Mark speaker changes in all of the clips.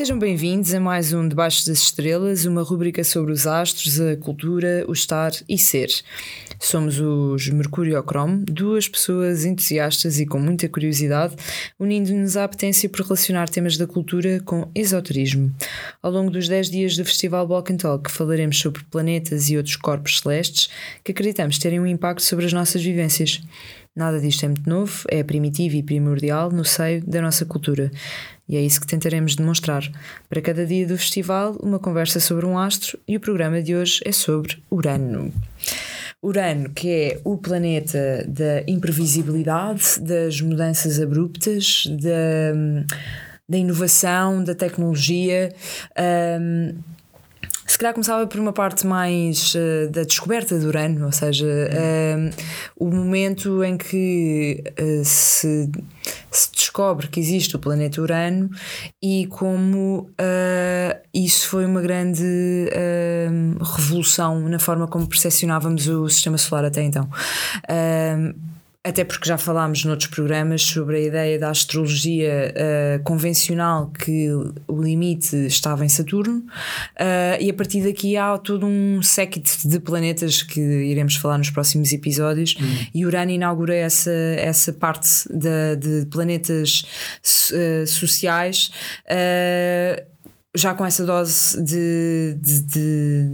Speaker 1: Sejam bem-vindos a mais um Debaixo das Estrelas, uma rúbrica sobre os astros, a cultura, o estar e ser. Somos os Mercúrio Chrome, duas pessoas entusiastas e com muita curiosidade, unindo-nos à apetência por relacionar temas da cultura com esoterismo. Ao longo dos 10 dias do Festival Walk and Talk falaremos sobre planetas e outros corpos celestes que acreditamos terem um impacto sobre as nossas vivências. Nada disto é muito novo, é primitivo e primordial no seio da nossa cultura. E é isso que tentaremos demonstrar. Para cada dia do festival, uma conversa sobre um astro e o programa de hoje é sobre Urano. Urano, que é o planeta da imprevisibilidade, das mudanças abruptas, da, da inovação, da tecnologia. Um, se calhar começava por uma parte mais uh, da descoberta de Urano, ou seja, uh, o momento em que uh, se, se, descobre que existe o planeta Urano e como isso foi uma grande revolução na forma como percepcionávamos o sistema solar até então até porque já falámos noutros programas sobre a ideia da astrologia uh, convencional que o limite estava em Saturno, uh, e a partir daqui há todo um séquito de planetas que iremos falar nos próximos episódios, uhum. e Urano inaugura essa, essa parte de, de planetas uh, sociais já com essa dose de, de, de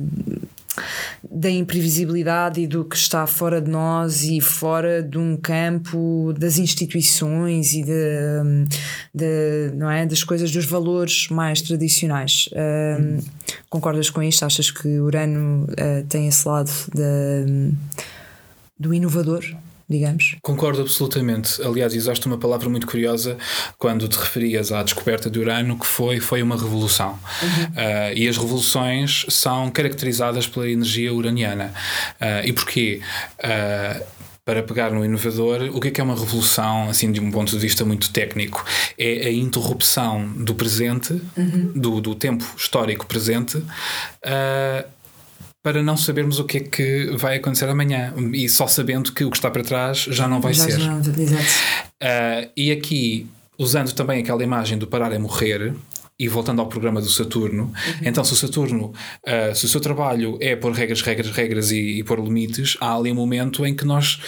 Speaker 1: da imprevisibilidade e do que está fora de nós e fora de um campo das instituições e de, de não é? das coisas dos valores mais tradicionais. Hum. concordas com isto? Achas que Urano uh, tem esse lado do inovador digamos.
Speaker 2: Concordo absolutamente. Aliás, usaste uma palavra muito curiosa quando te referias à descoberta de Urano, que foi, foi uma revolução. Uhum. Uh, e as revoluções são caracterizadas pela energia uraniana. Uh, e porquê? Uh, para pegar no inovador, o que é que é uma revolução, assim, de um ponto de vista muito técnico? É a interrupção do presente, uhum. do, do tempo histórico presente, uh, para não sabermos o que é que vai acontecer amanhã e só sabendo que o que está para trás já não vai já ser. Não, uh, e aqui, usando também aquela imagem do parar é morrer, e voltando ao programa do Saturno, uhum. então se o Saturno, uh, se o seu trabalho é pôr regras, regras, regras e, e pôr limites, há ali um momento em que nós,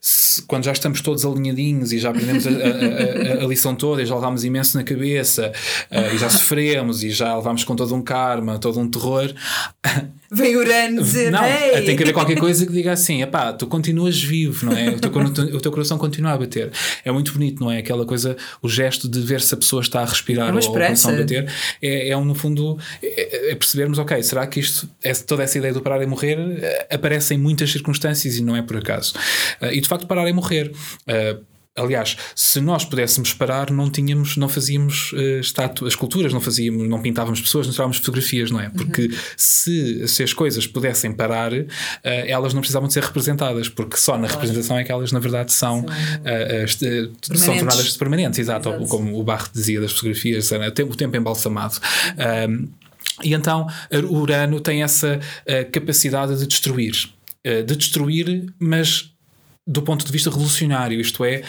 Speaker 2: se, quando já estamos todos alinhadinhos e já aprendemos a, a, a, a lição toda e já levámos imenso na cabeça uh, e já sofremos e já levámos com todo um karma, todo um terror.
Speaker 1: Vem Urano dizer,
Speaker 2: não, hey. tem que haver qualquer coisa que diga assim, epá, tu continuas vivo, não é? O teu, o teu coração continua a bater. É muito bonito, não é? Aquela coisa, o gesto de ver se a pessoa está a respirar é ou o coração a bater. É, é no fundo, é, é, percebermos, ok, será que isto, é, toda essa ideia do parar e morrer eh, aparece em muitas circunstâncias e não é por acaso. Uh, e de facto, parar e morrer. Uh, Aliás, se nós pudéssemos parar, não tínhamos, não fazíamos uh, estátuas, esculturas, não fazíamos, não pintávamos pessoas, não tirávamos fotografias, não é? Porque uhum. se, se as coisas pudessem parar, uh, elas não precisavam de ser representadas, porque só na claro. representação é que elas, na verdade, são, uh, são tornadas permanentes, exato, exato. como o Barro dizia das fotografias, o tempo, o tempo embalsamado. Uhum. e então, Urano tem essa capacidade de destruir. de destruir, mas do ponto de vista revolucionário, isto é,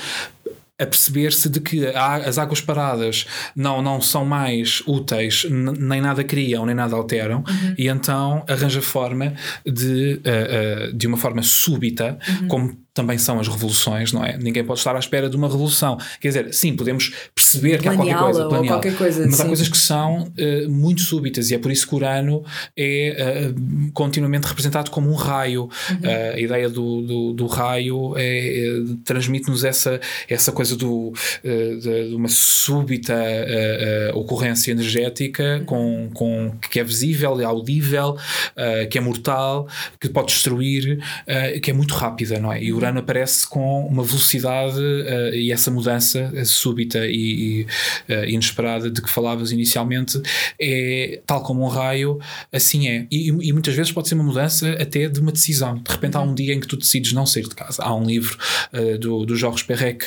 Speaker 2: a perceber-se de que as águas paradas não, não são mais úteis, nem nada criam, nem nada alteram, uhum. e então arranja forma de, uh, uh, de uma forma súbita, uhum. como também são as revoluções, não é? Ninguém pode estar à espera de uma revolução. Quer dizer, sim, podemos perceber que há qualquer coisa, qualquer coisa mas sim. há coisas que são uh, muito súbitas e é por isso que Urano é uh, continuamente representado como um raio. Uhum. Uh, a ideia do, do, do raio é, é, transmite-nos essa, essa coisa do, de, de, uma súbita ocorrência energética uhum. com, com, que é visível, é audível, que é mortal, que pode destruir, que é muito rápida, não é? E Urano aparece com uma velocidade uh, e essa mudança súbita e, e uh, inesperada de que falavas inicialmente é tal como um raio, assim é. E, e, muitas vezes pode ser uma mudança até de uma decisão. De repente há um dia em que tu decides não sair de casa. Há um livro uh, do, do Jorge Perrec,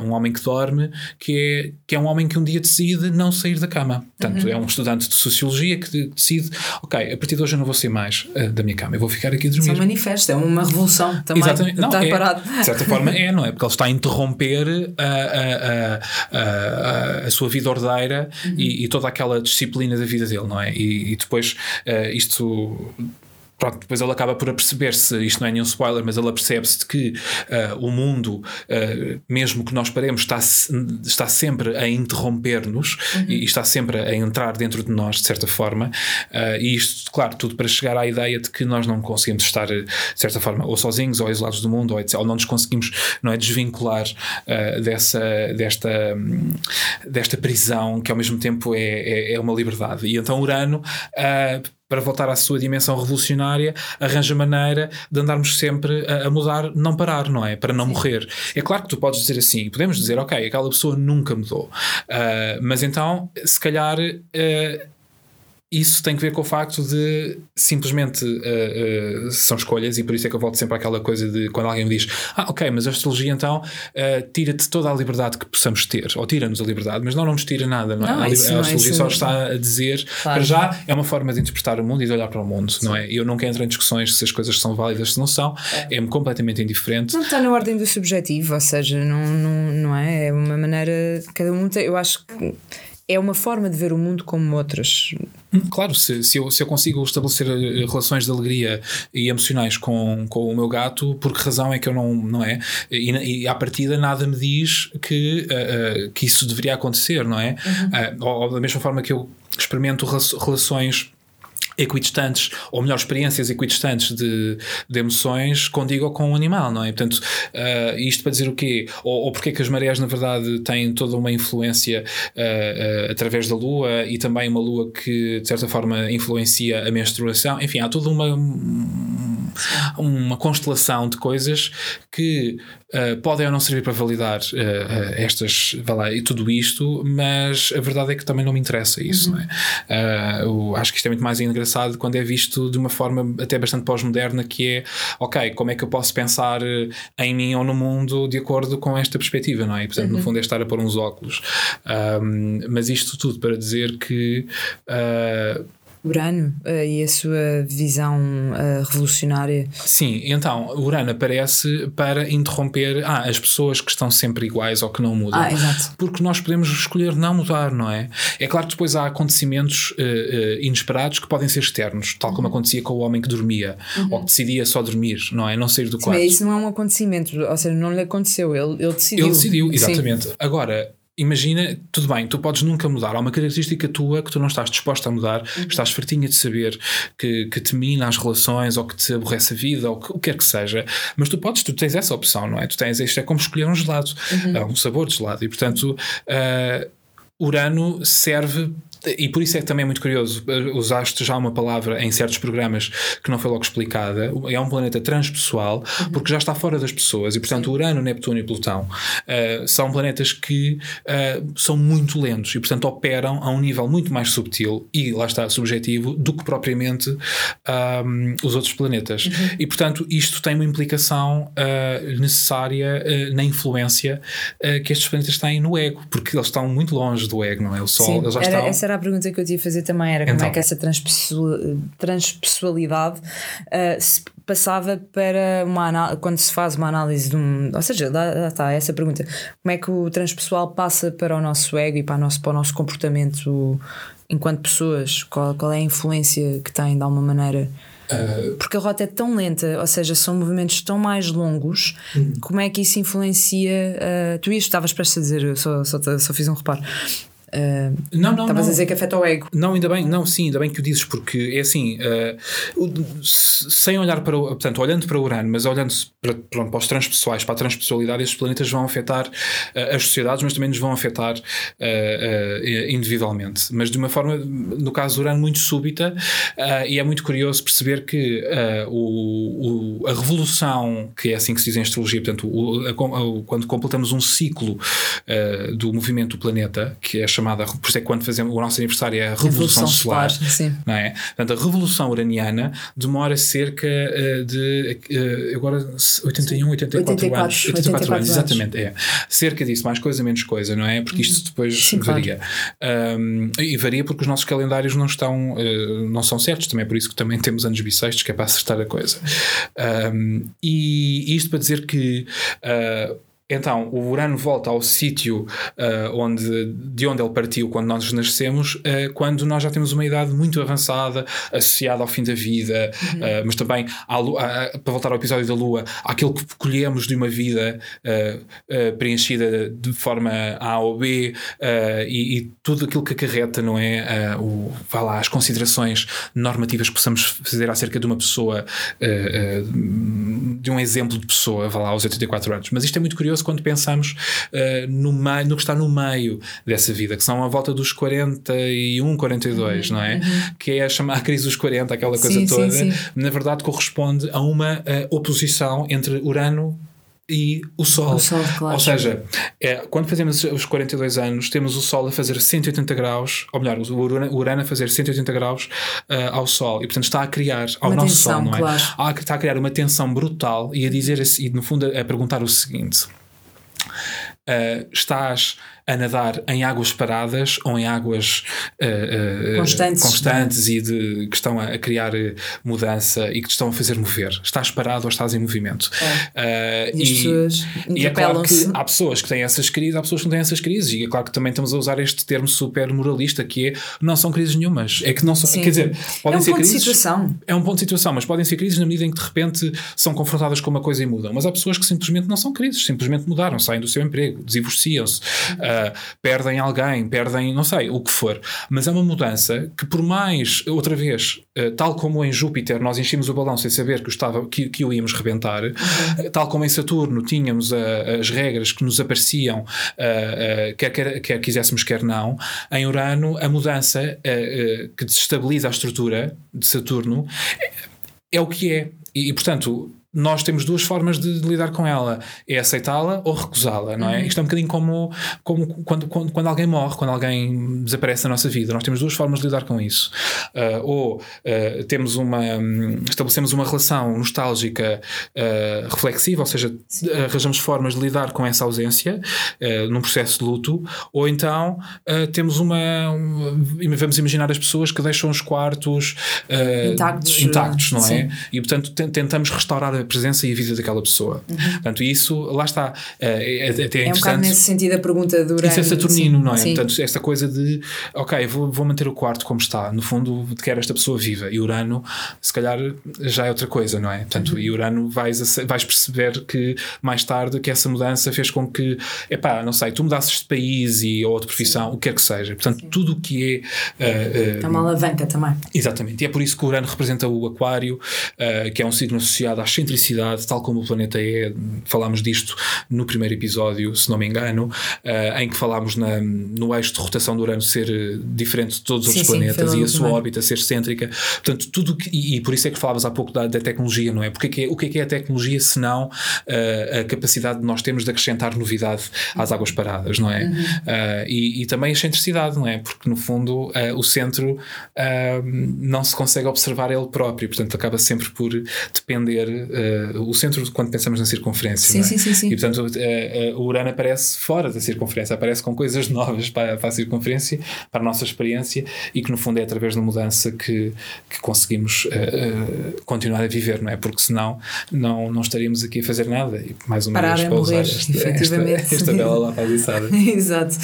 Speaker 2: Um Homem que Dorme, que é, que é um homem que um dia decide não sair da cama. Portanto, uhum. é um estudante de sociologia que decide, ok, a partir de hoje eu não vou sair mais da minha cama, eu vou ficar aqui a dormir. Isso é
Speaker 1: um manifesto, é uma revolução também.
Speaker 2: Exatamente. Não, não, está é, parado. De certa forma é, não é? Porque ele está a interromper a, a, a, a sua vida ordeira uhum. e, e, toda aquela disciplina da vida dele, não é? E, e depois uh, isto pronto, depois ele acaba por aperceber-se, isto não é nenhum spoiler, mas ele apercebe-se de que uh, o mundo, uh, mesmo que nós paremos, está, está sempre a interromper-nos uhum. e, está sempre a entrar dentro de nós, de certa forma. Uh, e isto, claro, tudo para chegar à ideia de que nós não conseguimos estar, de certa forma, ou sozinhos, ou isolados do mundo, ou, etc, ou não nos conseguimos não é, desvincular dessa, desta, desta prisão que ao mesmo tempo é, é, é uma liberdade. E então Urano para voltar à sua dimensão revolucionária, arranja maneira de andarmos sempre a, a, mudar, não parar, não é? Para não Sim. morrer. É claro que tu podes dizer assim, podemos dizer, ok, aquela pessoa nunca mudou, uh, mas então, se calhar. Uh, isso tem que ver com o facto de simplesmente uh, uh, são escolhas, e por isso é que eu volto sempre àquela coisa de quando alguém me diz: Ah, ok, mas a astrologia então uh, tira-te toda a liberdade que possamos ter, ou tira-nos a liberdade, mas não, não nos tira nada, não, é? não é? A, a astrologia só está a dizer, claro. para já, é uma forma de interpretar o mundo e de olhar para o mundo, Sim. não é? Eu nunca entro em discussões se as coisas são válidas, se não são, é. é-me completamente indiferente.
Speaker 1: Não está na ordem do subjetivo, ou seja, não, não, não é? É uma maneira, cada um tem, eu acho que é uma forma de ver o mundo como outras.
Speaker 2: Claro, se, se, eu, se eu consigo estabelecer eh, relações de alegria e emocionais com, com o meu gato, por que razão é que eu não, não é? E, e à partida nada me diz que, uh, uh, que isso deveria acontecer, não é? Uhum. Uh, ou, ou da mesma forma que eu experimento relações equidistantes, ou melhor, experiências equidistantes de, de emoções condigo com o um animal, não é? Portanto, uh, isto para dizer o quê? Ou, ou porque é que as marés, na verdade, têm toda uma influência uh, uh, através da lua e também uma lua que, de certa forma, influencia a menstruação. Enfim, há toda uma, uma constelação de coisas que Uh, podem ou não servir para validar uh, uh, estas, lá, e tudo isto, mas a verdade é que também não me interessa isso, uhum. é? Eu acho que isto é muito mais engraçado quando é visto de uma forma até bastante pós-moderna, que é, ok, como é que eu posso pensar em mim ou no mundo de acordo com esta perspectiva, não é? E, portanto, uhum. no fundo é estar a pôr uns óculos. Um, mas isto tudo para dizer que
Speaker 1: Urano uh, e a sua visão uh, revolucionária.
Speaker 2: Sim, então Urano aparece para interromper ah, as pessoas que estão sempre iguais ou que não mudam.
Speaker 1: Ah, exato.
Speaker 2: Porque nós podemos escolher não mudar, não é? É claro que depois há acontecimentos uh, inesperados que podem ser externos, tal como uhum. acontecia com o homem que dormia uhum. ou que decidia só dormir, não é? Não sair do quarto.
Speaker 1: Sim, isso não é um acontecimento, ou seja, não lhe aconteceu, ele, ele decidiu.
Speaker 2: Ele decidiu, exatamente. Sim. Agora, imagina, tudo bem, tu podes nunca mudar. Há uma característica tua que tu não estás disposta a mudar, uhum. estás fartinha de saber que, que te mina as relações ou que te aborrece a vida ou que, o que quer que seja. Mas tu podes, tu tens essa opção, não é? Tu tens, isto é como escolher um gelado, uhum. um sabor de gelado. E portanto, uh, Urano serve e por isso é que também é muito curioso, usaste já uma palavra em certos programas que não foi logo explicada. É um planeta transpessoal uhum. porque já está fora das pessoas e, portanto, Urano, Netuno e Plutão uh, são planetas que uh, são muito lentos e, portanto, operam a um nível muito mais subtil e, lá está, subjetivo do que propriamente um, os outros planetas. Uhum. E, portanto, isto tem uma implicação uh, necessária na influência que estes planetas têm no ego, porque eles estão muito longe do ego, não é? O Sol,
Speaker 1: Sim,
Speaker 2: eles já estão
Speaker 1: era a pergunta que eu ia fazer também, era então. como é então. que essa transpessoalidade uh, se passava para uma quando se faz uma análise de um. Ou seja, lá, está essa pergunta. Como é que o transpessoal passa para o nosso ego e para o nosso, para o nosso comportamento enquanto pessoas? Qual, qual é a influência que tem de alguma maneira? Uh, Porque a rota é tão lenta, ou seja, são movimentos tão mais longos, uhum. como é que isso influencia? Uh, tu isto estavas prestes a dizer, só, só, só fiz um reparo. Uh, não, não. Estavas a dizer que afeta o ego.
Speaker 2: Não, ainda bem, não, sim, ainda bem que o dizes, porque é assim, uh, sem olhar para o. Portanto, olhando para o Urano, mas olhando para, pronto, para os transpessoais, para a transpessoalidade, estes planetas vão afetar uh, as sociedades, mas também nos vão afetar individualmente. Mas de uma forma, no caso do Urano, muito súbita, e é muito curioso perceber que o, o, a revolução, que é assim que se diz em astrologia, portanto, o, a, a, quando completamos um ciclo do movimento do planeta, que é chamada, por isso é que quando fazemos o nosso aniversário é a Revolução, Revolução Solar, solar não é? Portanto, a Revolução Uraniana demora cerca uh, de uh, agora 81, 84, 84 anos. 84, 84 anos, exatamente, é. Cerca disso, mais coisa, menos coisa, não é? Porque isto depois Sim, varia. Claro. Um, e varia porque os nossos calendários não estão, uh, não são certos, também é por isso que também temos anos bissextos, que é para acertar a coisa. Um, e isto para dizer que uh, então, o Urano volta ao sítio uh, onde, de onde ele partiu quando nós nascemos, uh, quando nós já temos uma idade muito avançada, associada ao fim da vida, uhum. uh, mas também, para voltar ao episódio da Lua, aquilo que colhemos de uma vida preenchida de forma A ou B e, e, tudo aquilo que acarreta, não é? o, vá lá, as considerações normativas que possamos fazer acerca de uma pessoa, de um exemplo de pessoa, vá lá, aos 84 anos. Mas isto é muito curioso quando pensamos uh, no, meio, no que está no meio dessa vida, que são a volta dos 41, 42, uhum, não é? Uhum. Que é a chamar a crise dos 40, aquela coisa sim, toda. Sim, sim. Na verdade, corresponde a uma uh, oposição entre Urano e o Sol. O Sol claro. Ou seja, é, quando fazemos os 42 anos, temos o Sol a fazer 180 graus, ou melhor, o Urano, a fazer 180 graus uh, ao Sol. E portanto está a criar ao uma nosso tensão, Sol, não é? Claro. Está a criar uma tensão brutal e a dizer assim, e no fundo a perguntar o seguinte: uh, estás a nadar em águas paradas ou em águas uh, uh, constantes, constantes e de, que estão a, criar mudança e que te estão a fazer mover. Estás parado ou estás em movimento. É. Uh, e, pessoas e é claro que há pessoas que têm essas crises, há pessoas que não têm essas crises. E é claro que também estamos a usar este termo super moralista que é não são crises nenhumas. É que não são. Sim. Quer dizer, podem é um ser ponto crises. De situação. É um ponto de situação, mas podem ser crises na medida em que de repente são confrontadas com uma coisa e mudam. Mas há pessoas que simplesmente não são crises, simplesmente mudaram, saem do seu emprego, divorciam-se. Uhum uh, perdem alguém, perdem, não sei, o que for. Mas é uma mudança que, por mais, outra vez, uh, tal como em Júpiter nós enchemos o balão sem saber que o, estava, que, que o íamos rebentar, uhum. uh, tal como em Saturno tínhamos as regras que nos apareciam, quer, quer, quer quiséssemos, quer não, em Urano a mudança que desestabiliza a estrutura de Saturno é o que é. E, e, portanto, nós temos duas formas de, de lidar com ela: é aceitá-la ou recusá-la, não é? Uhum. Isto é um bocadinho como, como quando, quando, quando, alguém morre, quando alguém desaparece da nossa vida. Nós temos duas formas de lidar com isso. Uh, ou uh, temos uma. Um, estabelecemos uma relação nostálgica uh, reflexiva, ou seja, arranjamos formas de lidar com essa ausência num processo de luto, ou então temos uma. Um, vamos imaginar as pessoas que deixam os quartos intactos, intactos não é? Sim. E portanto tentamos restaurar a presença e a vida daquela pessoa. Uhum. Portanto, isso, lá está. É, é, até é, é um bocado
Speaker 3: nesse sentido a pergunta do Urano.
Speaker 2: Isso é saturnino, sim. não é? Sim. Portanto, esta coisa de, ok, vou, vou manter o quarto como está. No fundo, quero esta pessoa viva. E Urano, se calhar, já é outra coisa, não é? Portanto, uhum. e Urano vais, vais perceber que mais tarde que essa mudança fez com que, epá, não sei, tu mudasses de país e, ou de profissão, sim. o que quer que seja. Portanto, sim. tudo o que
Speaker 3: é. Uh, é uma alavanca também.
Speaker 2: Exatamente. E é por isso que o Urano representa o Aquário, uh, que é um signo associado às excentricidade, tal como o planeta é. Falámos disto no primeiro episódio, se não me engano, uh, em que falámos na, no eixo de rotação do Urano ser eh, diferente de todos os sim, outros sim, planetas e a sua órbita ser excêntrica. Portanto, tudo que, e, e, por isso é que falávamos há pouco da, da tecnologia, não é? Porque é que é, o que é, que é a tecnologia se não uh, a capacidade de nós temos de acrescentar novidade às águas paradas, não é? Uhum. Uh, e, e, também a excentricidade, não é? Porque no fundo o centro não se consegue observar ele próprio, portanto acaba sempre por depender o centro quando pensamos na circunferência. Sim, é? sim, sim, sim, E portanto uh, uh, o Urano aparece fora da circunferência, aparece com coisas novas para, para, a circunferência, para a nossa experiência e que no fundo é através da mudança que, que conseguimos uh, continuar a viver, não é? Porque senão não, não estaríamos aqui a fazer nada e mais uma Parar vez para morrer, esta, efetivamente. Esta, esta bela lá
Speaker 3: Exato.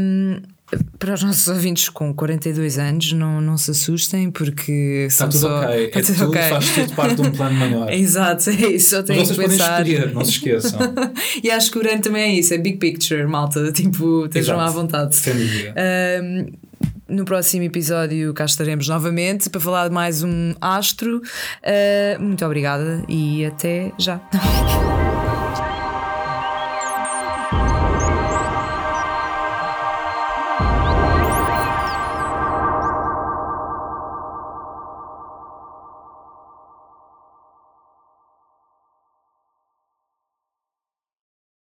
Speaker 3: Um,
Speaker 1: para os nossos ouvintes com 42 anos, não, não se assustem, porque
Speaker 2: está tudo só... ok. Está é tudo, tudo okay. faz tudo parte de um plano maior.
Speaker 3: Exato, é isso. Só tenho que pensar.
Speaker 2: Podem escolher, não se esqueçam.
Speaker 3: e acho que o Urano também é isso, é big picture, malta. Tipo, estejam à vontade.
Speaker 2: Sem dúvida.
Speaker 1: Um, no próximo episódio cá estaremos novamente para falar de mais um astro. Uh, muito obrigada e até já.